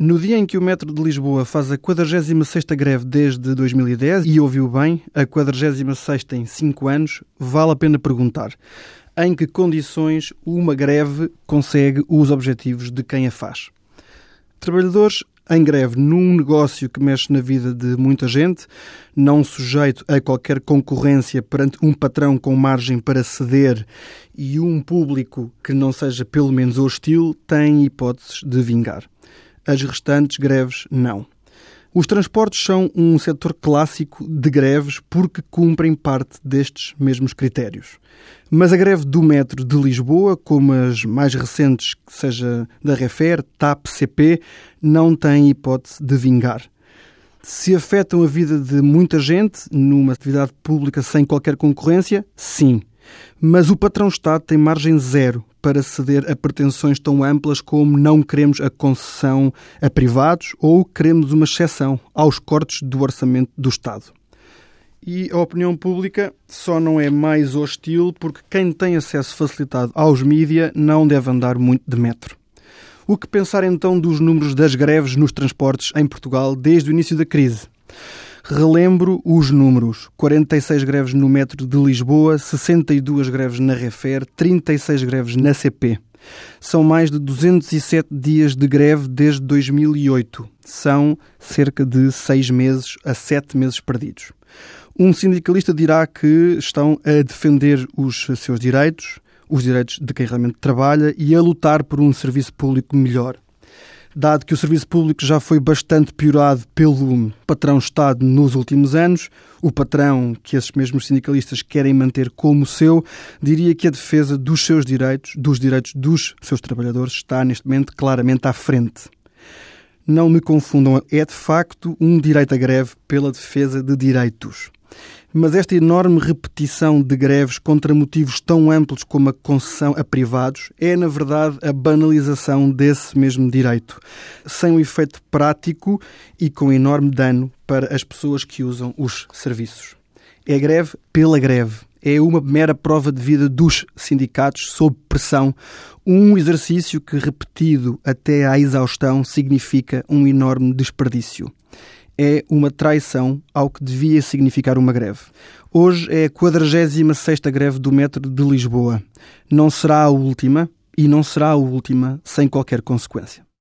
No dia em que o Metro de Lisboa faz a 46ª greve desde 2010, e ouviu bem, a 46ª em 5 anos, vale a pena perguntar em que condições uma greve consegue os objetivos de quem a faz. Trabalhadores em greve num negócio que mexe na vida de muita gente, não sujeito a qualquer concorrência perante um patrão com margem para ceder e um público que não seja pelo menos hostil, tem hipóteses de vingar as restantes greves não. Os transportes são um setor clássico de greves porque cumprem parte destes mesmos critérios. Mas a greve do metro de Lisboa, como as mais recentes, seja da Refer, TAP, CP, não tem hipótese de vingar. Se afetam a vida de muita gente numa atividade pública sem qualquer concorrência, sim. Mas o patrão-Estado tem margem zero para ceder a pretensões tão amplas como não queremos a concessão a privados ou queremos uma exceção aos cortes do orçamento do Estado. E a opinião pública só não é mais hostil porque quem tem acesso facilitado aos mídia não deve andar muito de metro. O que pensar então dos números das greves nos transportes em Portugal desde o início da crise? Relembro os números: 46 greves no metro de Lisboa, 62 greves na Refer, 36 greves na CP. São mais de 207 dias de greve desde 2008. São cerca de seis meses a sete meses perdidos. Um sindicalista dirá que estão a defender os seus direitos, os direitos de quem realmente trabalha e a lutar por um serviço público melhor dado que o serviço público já foi bastante piorado pelo patrão-Estado nos últimos anos, o patrão que esses mesmos sindicalistas querem manter como seu, diria que a defesa dos seus direitos, dos direitos dos seus trabalhadores, está neste momento claramente à frente. Não me confundam, é de facto um direito à greve pela defesa de direitos. Mas esta enorme repetição de greves contra motivos tão amplos como a concessão a privados é, na verdade, a banalização desse mesmo direito, sem um efeito prático e com enorme dano para as pessoas que usam os serviços. É greve pela greve. É uma mera prova de vida dos sindicatos sob pressão, um exercício que, repetido até à exaustão, significa um enorme desperdício é uma traição ao que devia significar uma greve. Hoje é a 46ª greve do metro de Lisboa. Não será a última e não será a última sem qualquer consequência.